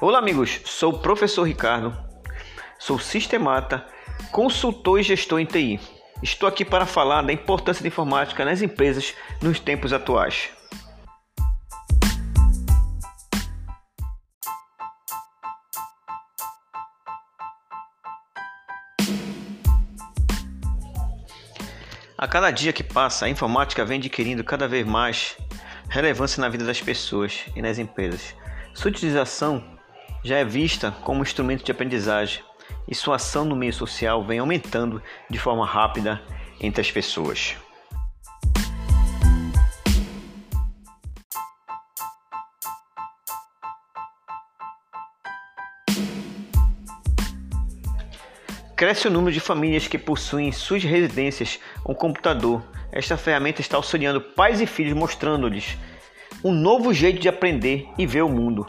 Olá, amigos. Sou o professor Ricardo. Sou sistemata, consultor e gestor em TI. Estou aqui para falar da importância da informática nas empresas nos tempos atuais. A cada dia que passa, a informática vem adquirindo cada vez mais relevância na vida das pessoas e nas empresas. Sua utilização já é vista como instrumento de aprendizagem e sua ação no meio social vem aumentando de forma rápida entre as pessoas. Cresce o número de famílias que possuem em suas residências um computador. Esta ferramenta está auxiliando pais e filhos, mostrando-lhes um novo jeito de aprender e ver o mundo.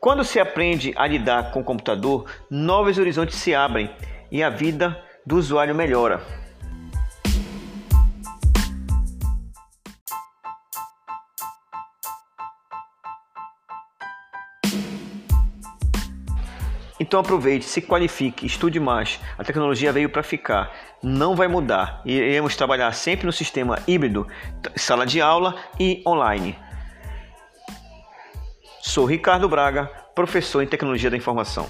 Quando se aprende a lidar com o computador, novos horizontes se abrem e a vida do usuário melhora. Então aproveite, se qualifique, estude mais. A tecnologia veio para ficar, não vai mudar. Iremos trabalhar sempre no sistema híbrido, sala de aula e online. Sou Ricardo Braga, professor em Tecnologia da Informação.